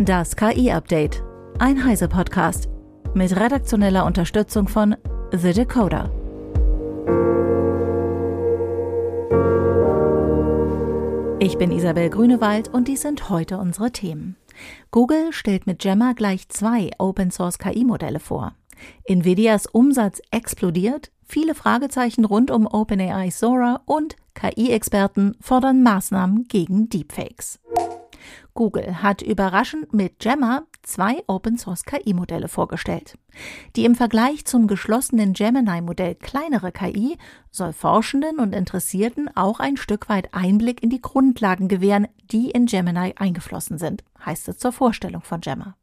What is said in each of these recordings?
Das KI-Update. Ein Heise-Podcast. Mit redaktioneller Unterstützung von The Decoder. Ich bin Isabel Grünewald und dies sind heute unsere Themen. Google stellt mit Gemma gleich zwei Open-Source-KI-Modelle vor. Nvidias Umsatz explodiert, viele Fragezeichen rund um OpenAI Sora und KI-Experten fordern Maßnahmen gegen Deepfakes. Google hat überraschend mit Gemma zwei Open-Source KI-Modelle vorgestellt. Die im Vergleich zum geschlossenen Gemini-Modell kleinere KI soll Forschenden und Interessierten auch ein Stück weit Einblick in die Grundlagen gewähren, die in Gemini eingeflossen sind, heißt es zur Vorstellung von Gemma.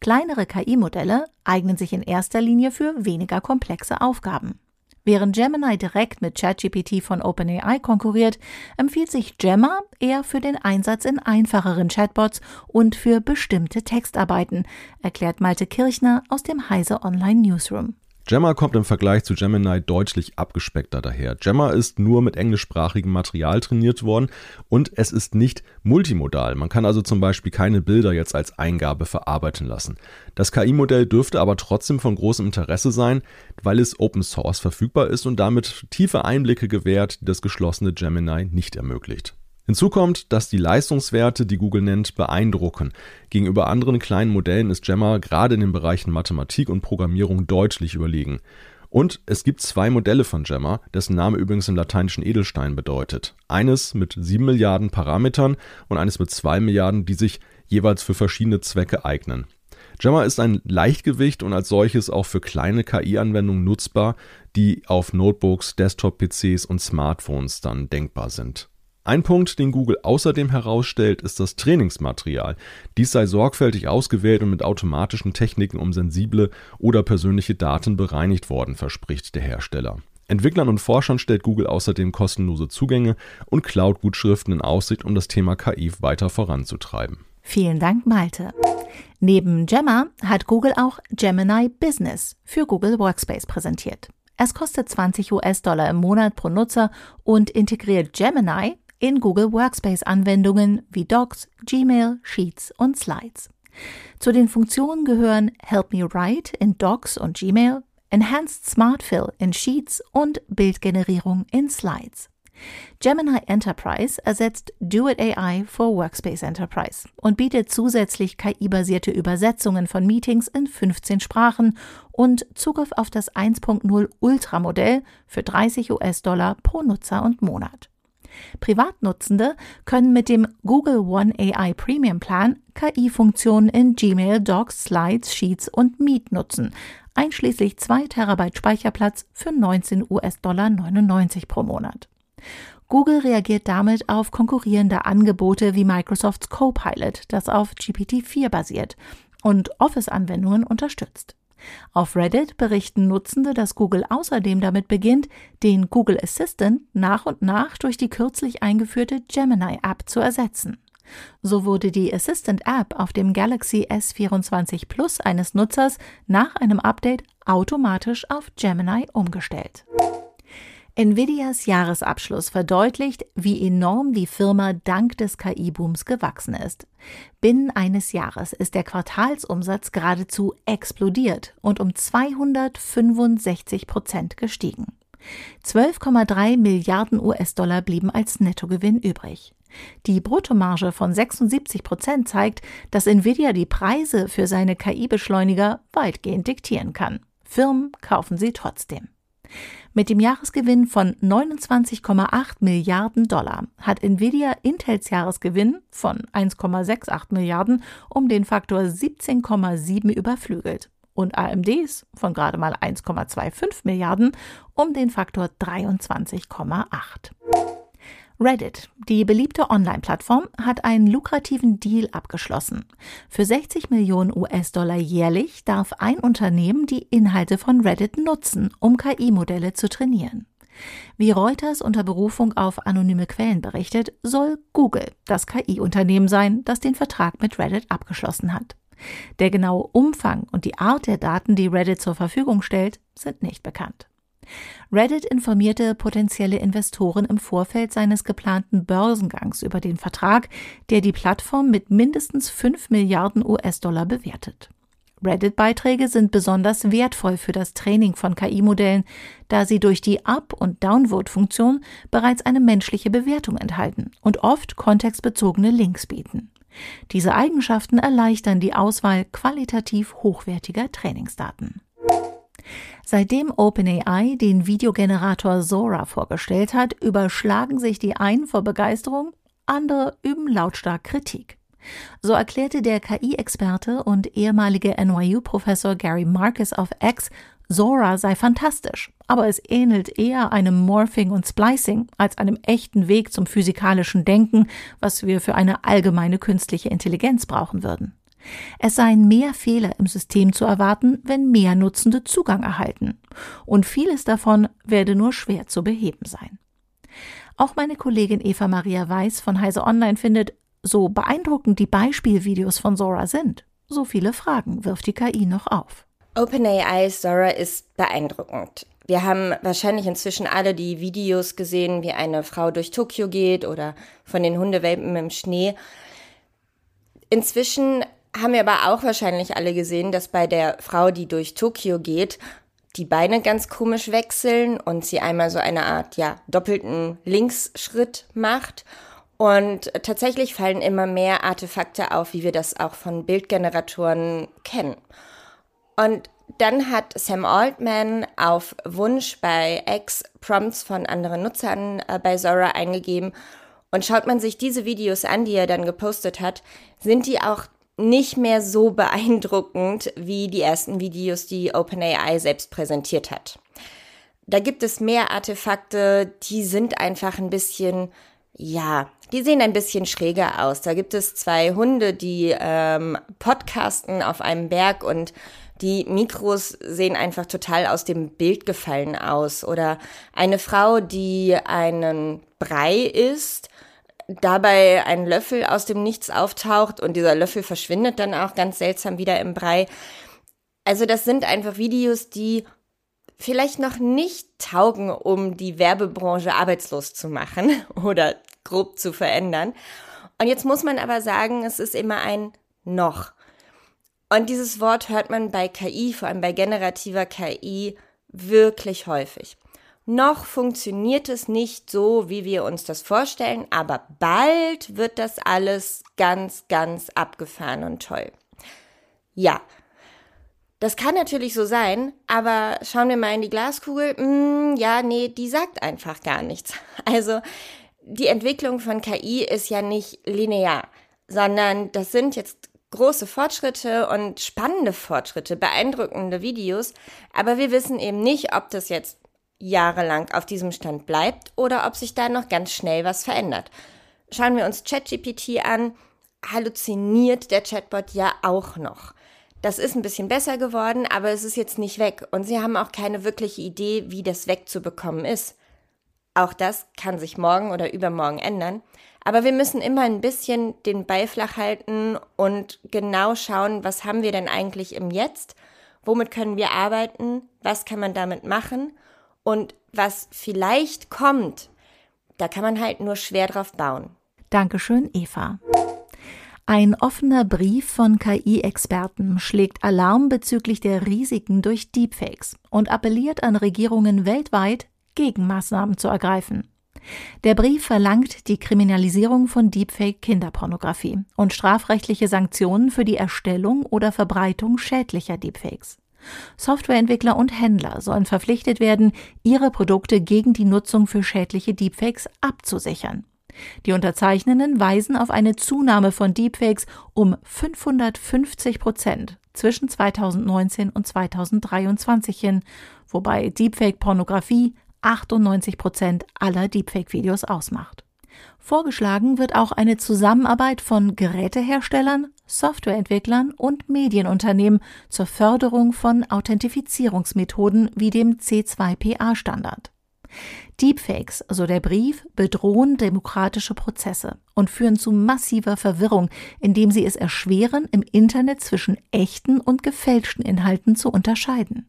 Kleinere KI-Modelle eignen sich in erster Linie für weniger komplexe Aufgaben. Während Gemini direkt mit ChatGPT von OpenAI konkurriert, empfiehlt sich Gemma eher für den Einsatz in einfacheren Chatbots und für bestimmte Textarbeiten, erklärt Malte Kirchner aus dem Heise Online Newsroom. Gemma kommt im Vergleich zu Gemini deutlich abgespeckter daher. Gemma ist nur mit englischsprachigem Material trainiert worden und es ist nicht multimodal. Man kann also zum Beispiel keine Bilder jetzt als Eingabe verarbeiten lassen. Das KI-Modell dürfte aber trotzdem von großem Interesse sein, weil es Open Source verfügbar ist und damit tiefe Einblicke gewährt, die das geschlossene Gemini nicht ermöglicht. Hinzu kommt, dass die Leistungswerte, die Google nennt, beeindrucken. Gegenüber anderen kleinen Modellen ist Gemma gerade in den Bereichen Mathematik und Programmierung deutlich überlegen. Und es gibt zwei Modelle von Gemma, dessen Name übrigens im lateinischen Edelstein bedeutet. Eines mit sieben Milliarden Parametern und eines mit zwei Milliarden, die sich jeweils für verschiedene Zwecke eignen. Gemma ist ein Leichtgewicht und als solches auch für kleine KI-Anwendungen nutzbar, die auf Notebooks, Desktop-PCs und Smartphones dann denkbar sind. Ein Punkt, den Google außerdem herausstellt, ist das Trainingsmaterial. Dies sei sorgfältig ausgewählt und mit automatischen Techniken um sensible oder persönliche Daten bereinigt worden, verspricht der Hersteller. Entwicklern und Forschern stellt Google außerdem kostenlose Zugänge und Cloud-Gutschriften in Aussicht, um das Thema KI weiter voranzutreiben. Vielen Dank, Malte. Neben Gemma hat Google auch Gemini Business für Google Workspace präsentiert. Es kostet 20 US-Dollar im Monat pro Nutzer und integriert Gemini in Google Workspace-Anwendungen wie Docs, Gmail, Sheets und Slides. Zu den Funktionen gehören Help Me Write in Docs und Gmail, Enhanced Smart Fill in Sheets und Bildgenerierung in Slides. Gemini Enterprise ersetzt Duet AI for Workspace Enterprise und bietet zusätzlich KI-basierte Übersetzungen von Meetings in 15 Sprachen und Zugriff auf das 1.0 Ultra Modell für 30 US-Dollar pro Nutzer und Monat. Privatnutzende können mit dem Google One AI Premium Plan KI-Funktionen in Gmail, Docs, Slides, Sheets und Meet nutzen, einschließlich 2 Terabyte Speicherplatz für 19 US-Dollar 99 pro Monat. Google reagiert damit auf konkurrierende Angebote wie Microsofts Copilot, das auf GPT-4 basiert und Office-Anwendungen unterstützt. Auf Reddit berichten Nutzende, dass Google außerdem damit beginnt, den Google Assistant nach und nach durch die kürzlich eingeführte Gemini App zu ersetzen. So wurde die Assistant App auf dem Galaxy S24 Plus eines Nutzers nach einem Update automatisch auf Gemini umgestellt. Nvidias Jahresabschluss verdeutlicht, wie enorm die Firma dank des KI-Booms gewachsen ist. Binnen eines Jahres ist der Quartalsumsatz geradezu explodiert und um 265 Prozent gestiegen. 12,3 Milliarden US-Dollar blieben als Nettogewinn übrig. Die Bruttomarge von 76 Prozent zeigt, dass Nvidia die Preise für seine KI-Beschleuniger weitgehend diktieren kann. Firmen kaufen sie trotzdem. Mit dem Jahresgewinn von 29,8 Milliarden Dollar hat Nvidia Intels Jahresgewinn von 1,68 Milliarden um den Faktor 17,7 überflügelt und AMDs von gerade mal 1,25 Milliarden um den Faktor 23,8. Reddit, die beliebte Online-Plattform, hat einen lukrativen Deal abgeschlossen. Für 60 Millionen US-Dollar jährlich darf ein Unternehmen die Inhalte von Reddit nutzen, um KI-Modelle zu trainieren. Wie Reuters unter Berufung auf anonyme Quellen berichtet, soll Google das KI-Unternehmen sein, das den Vertrag mit Reddit abgeschlossen hat. Der genaue Umfang und die Art der Daten, die Reddit zur Verfügung stellt, sind nicht bekannt. Reddit informierte potenzielle Investoren im Vorfeld seines geplanten Börsengangs über den Vertrag, der die Plattform mit mindestens 5 Milliarden US-Dollar bewertet. Reddit-Beiträge sind besonders wertvoll für das Training von KI-Modellen, da sie durch die Up- und Downvote-Funktion bereits eine menschliche Bewertung enthalten und oft kontextbezogene Links bieten. Diese Eigenschaften erleichtern die Auswahl qualitativ hochwertiger Trainingsdaten. Seitdem OpenAI den Videogenerator Sora vorgestellt hat, überschlagen sich die einen vor Begeisterung, andere üben lautstark Kritik. So erklärte der KI-Experte und ehemalige NYU-Professor Gary Marcus auf X, Zora sei fantastisch, aber es ähnelt eher einem Morphing und Splicing als einem echten Weg zum physikalischen Denken, was wir für eine allgemeine künstliche Intelligenz brauchen würden. Es seien mehr Fehler im System zu erwarten, wenn mehr Nutzende Zugang erhalten. Und vieles davon werde nur schwer zu beheben sein. Auch meine Kollegin Eva Maria Weiß von Heise Online findet, so beeindruckend die Beispielvideos von Zora sind, so viele Fragen wirft die KI noch auf. OpenAI Zora ist beeindruckend. Wir haben wahrscheinlich inzwischen alle die Videos gesehen, wie eine Frau durch Tokio geht oder von den Hundewelpen im Schnee. Inzwischen haben wir aber auch wahrscheinlich alle gesehen, dass bei der Frau, die durch Tokio geht, die Beine ganz komisch wechseln und sie einmal so eine Art, ja, doppelten Linksschritt macht und tatsächlich fallen immer mehr Artefakte auf, wie wir das auch von Bildgeneratoren kennen. Und dann hat Sam Altman auf Wunsch bei X Prompts von anderen Nutzern äh, bei Zora eingegeben. Und schaut man sich diese Videos an, die er dann gepostet hat, sind die auch nicht mehr so beeindruckend wie die ersten Videos, die OpenAI selbst präsentiert hat. Da gibt es mehr Artefakte, die sind einfach ein bisschen ja, die sehen ein bisschen schräger aus. Da gibt es zwei Hunde, die ähm, podcasten auf einem Berg und die Mikros sehen einfach total aus dem Bild gefallen aus. Oder eine Frau, die einen Brei isst, dabei ein Löffel aus dem Nichts auftaucht und dieser Löffel verschwindet dann auch ganz seltsam wieder im Brei. Also das sind einfach Videos, die vielleicht noch nicht taugen, um die Werbebranche arbeitslos zu machen oder grob zu verändern. Und jetzt muss man aber sagen, es ist immer ein noch. Und dieses Wort hört man bei KI, vor allem bei generativer KI, wirklich häufig. Noch funktioniert es nicht so, wie wir uns das vorstellen, aber bald wird das alles ganz, ganz abgefahren und toll. Ja, das kann natürlich so sein, aber schauen wir mal in die Glaskugel. Mm, ja, nee, die sagt einfach gar nichts. Also die Entwicklung von KI ist ja nicht linear, sondern das sind jetzt große Fortschritte und spannende Fortschritte, beeindruckende Videos, aber wir wissen eben nicht, ob das jetzt jahrelang auf diesem Stand bleibt oder ob sich da noch ganz schnell was verändert. Schauen wir uns ChatGPT an, halluziniert der Chatbot ja auch noch. Das ist ein bisschen besser geworden, aber es ist jetzt nicht weg und sie haben auch keine wirkliche Idee, wie das wegzubekommen ist. Auch das kann sich morgen oder übermorgen ändern. Aber wir müssen immer ein bisschen den Ball flach halten und genau schauen, was haben wir denn eigentlich im Jetzt? Womit können wir arbeiten? Was kann man damit machen? Und was vielleicht kommt, da kann man halt nur schwer drauf bauen. Dankeschön, Eva. Ein offener Brief von KI-Experten schlägt Alarm bezüglich der Risiken durch Deepfakes und appelliert an Regierungen weltweit, Gegenmaßnahmen zu ergreifen. Der Brief verlangt die Kriminalisierung von Deepfake-Kinderpornografie und strafrechtliche Sanktionen für die Erstellung oder Verbreitung schädlicher Deepfakes. Softwareentwickler und Händler sollen verpflichtet werden, ihre Produkte gegen die Nutzung für schädliche Deepfakes abzusichern. Die Unterzeichnenden weisen auf eine Zunahme von Deepfakes um 550 Prozent zwischen 2019 und 2023 hin, wobei Deepfake-Pornografie 98 Prozent aller Deepfake-Videos ausmacht. Vorgeschlagen wird auch eine Zusammenarbeit von Geräteherstellern, Softwareentwicklern und Medienunternehmen zur Förderung von Authentifizierungsmethoden wie dem C2PA-Standard. Deepfakes, so der Brief, bedrohen demokratische Prozesse und führen zu massiver Verwirrung, indem sie es erschweren, im Internet zwischen echten und gefälschten Inhalten zu unterscheiden.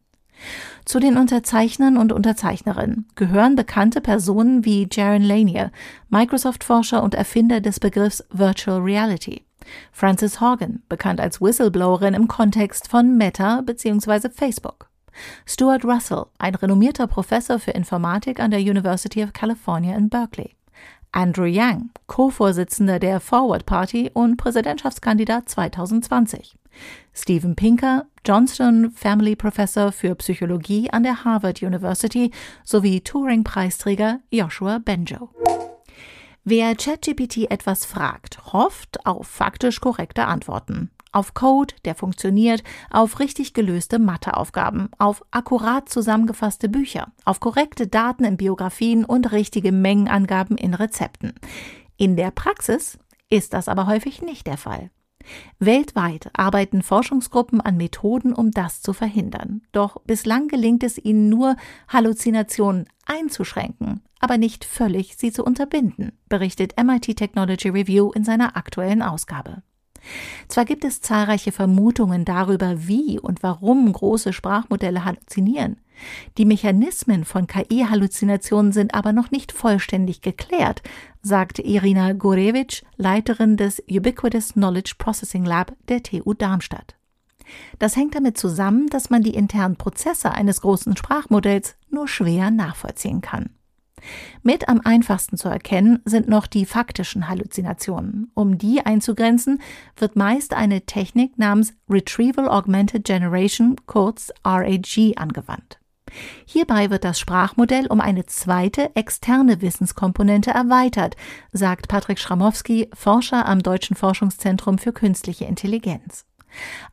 Zu den Unterzeichnern und Unterzeichnerinnen gehören bekannte Personen wie Jaron Lanier, Microsoft-Forscher und Erfinder des Begriffs Virtual Reality. Frances Horgan, bekannt als Whistleblowerin im Kontext von Meta bzw. Facebook. Stuart Russell, ein renommierter Professor für Informatik an der University of California in Berkeley. Andrew Yang, Co-Vorsitzender der Forward Party und Präsidentschaftskandidat 2020. Stephen Pinker, Johnston Family Professor für Psychologie an der Harvard University sowie Turing-Preisträger Joshua Benjo. Wer ChatGPT etwas fragt, hofft auf faktisch korrekte Antworten. Auf Code, der funktioniert, auf richtig gelöste Matheaufgaben, auf akkurat zusammengefasste Bücher, auf korrekte Daten in Biografien und richtige Mengenangaben in Rezepten. In der Praxis ist das aber häufig nicht der Fall. Weltweit arbeiten Forschungsgruppen an Methoden, um das zu verhindern. Doch bislang gelingt es ihnen nur, Halluzinationen einzuschränken, aber nicht völlig sie zu unterbinden, berichtet MIT Technology Review in seiner aktuellen Ausgabe. Zwar gibt es zahlreiche Vermutungen darüber, wie und warum große Sprachmodelle halluzinieren. Die Mechanismen von KI-Halluzinationen sind aber noch nicht vollständig geklärt, sagt Irina Gorevich, Leiterin des Ubiquitous Knowledge Processing Lab der TU Darmstadt. Das hängt damit zusammen, dass man die internen Prozesse eines großen Sprachmodells nur schwer nachvollziehen kann. Mit am einfachsten zu erkennen sind noch die faktischen Halluzinationen. Um die einzugrenzen, wird meist eine Technik namens Retrieval Augmented Generation, kurz RAG, angewandt. Hierbei wird das Sprachmodell um eine zweite externe Wissenskomponente erweitert, sagt Patrick Schramowski, Forscher am Deutschen Forschungszentrum für künstliche Intelligenz.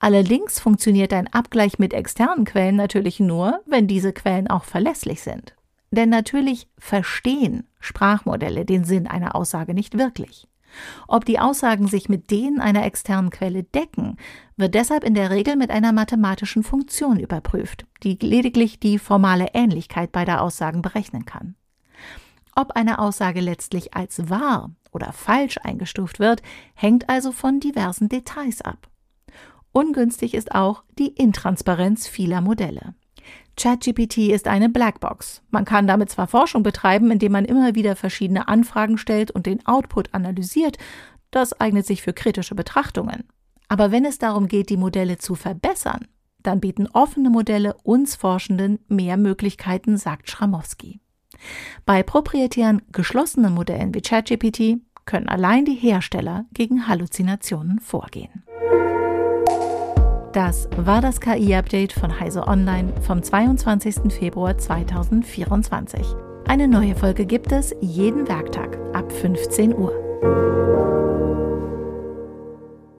Allerdings funktioniert ein Abgleich mit externen Quellen natürlich nur, wenn diese Quellen auch verlässlich sind. Denn natürlich verstehen Sprachmodelle den Sinn einer Aussage nicht wirklich. Ob die Aussagen sich mit denen einer externen Quelle decken, wird deshalb in der Regel mit einer mathematischen Funktion überprüft, die lediglich die formale Ähnlichkeit beider Aussagen berechnen kann. Ob eine Aussage letztlich als wahr oder falsch eingestuft wird, hängt also von diversen Details ab. Ungünstig ist auch die Intransparenz vieler Modelle. ChatGPT ist eine Blackbox. Man kann damit zwar Forschung betreiben, indem man immer wieder verschiedene Anfragen stellt und den Output analysiert, das eignet sich für kritische Betrachtungen. Aber wenn es darum geht, die Modelle zu verbessern, dann bieten offene Modelle uns Forschenden mehr Möglichkeiten, sagt Schramowski. Bei proprietären geschlossenen Modellen wie ChatGPT können allein die Hersteller gegen Halluzinationen vorgehen. Das war das KI-Update von Heise Online vom 22. Februar 2024. Eine neue Folge gibt es jeden Werktag ab 15 Uhr.